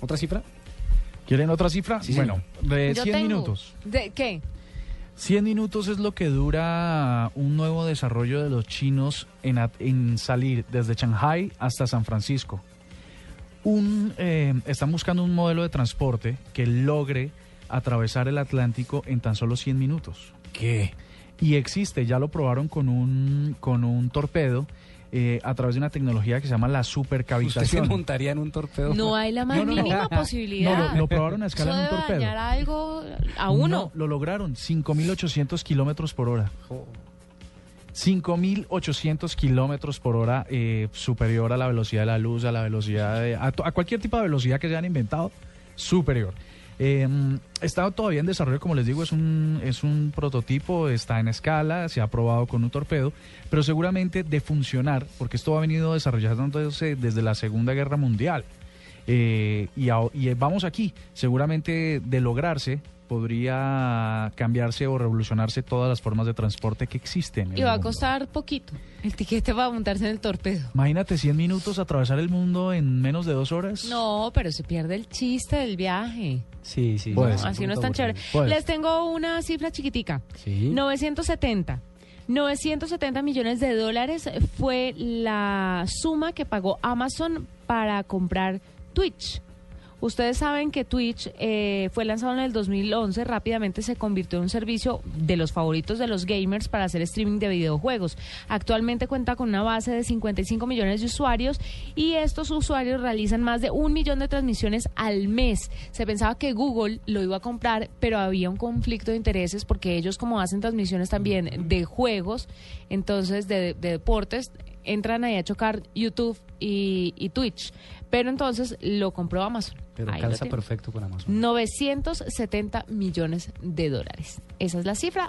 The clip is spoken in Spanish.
¿Otra cifra? ¿Quieren otra cifra? Sí, bueno, de Yo 100 tengo. minutos. ¿De qué? 100 minutos es lo que dura un nuevo desarrollo de los chinos en, at- en salir desde Shanghai hasta San Francisco. Un, eh, están buscando un modelo de transporte que logre atravesar el Atlántico en tan solo 100 minutos. ¿Qué? Y existe, ya lo probaron con un, con un torpedo eh, a través de una tecnología que se llama la ¿Usted se supercavitación. montaría en un torpedo? No hay la más No, no, no. mínima No, posibilidad. lo, lo probaron a escala en un torpedo. dañar algo a uno. No, lo lograron, 5.800 kilómetros por hora. 5.800 kilómetros por hora eh, superior a la velocidad de la luz, a la velocidad de... A, a cualquier tipo de velocidad que se hayan inventado, superior. Eh, está todavía en desarrollo, como les digo, es un, es un prototipo, está en escala, se ha probado con un torpedo, pero seguramente de funcionar, porque esto ha venido desarrollándose desde la Segunda Guerra Mundial. Eh, y, a- y vamos aquí, seguramente de lograrse podría cambiarse o revolucionarse todas las formas de transporte que existen. en Y va a costar poquito. El tiquete va a montarse en el torpedo. Imagínate 100 minutos atravesar el mundo en menos de dos horas. No, pero se pierde el chiste del viaje. Sí, sí. No, ser. así no es tan chévere. Les tengo una cifra chiquitica. Sí. 970. 970 millones de dólares fue la suma que pagó Amazon para comprar Twitch. Ustedes saben que Twitch eh, fue lanzado en el 2011, rápidamente se convirtió en un servicio de los favoritos de los gamers para hacer streaming de videojuegos. Actualmente cuenta con una base de 55 millones de usuarios y estos usuarios realizan más de un millón de transmisiones al mes. Se pensaba que Google lo iba a comprar, pero había un conflicto de intereses porque ellos como hacen transmisiones también de juegos, entonces de, de deportes, entran ahí a chocar YouTube y, y Twitch. Pero entonces lo compró Amazon. Pero Ahí calza perfecto con Amazon. 970 millones de dólares. Esa es la cifra.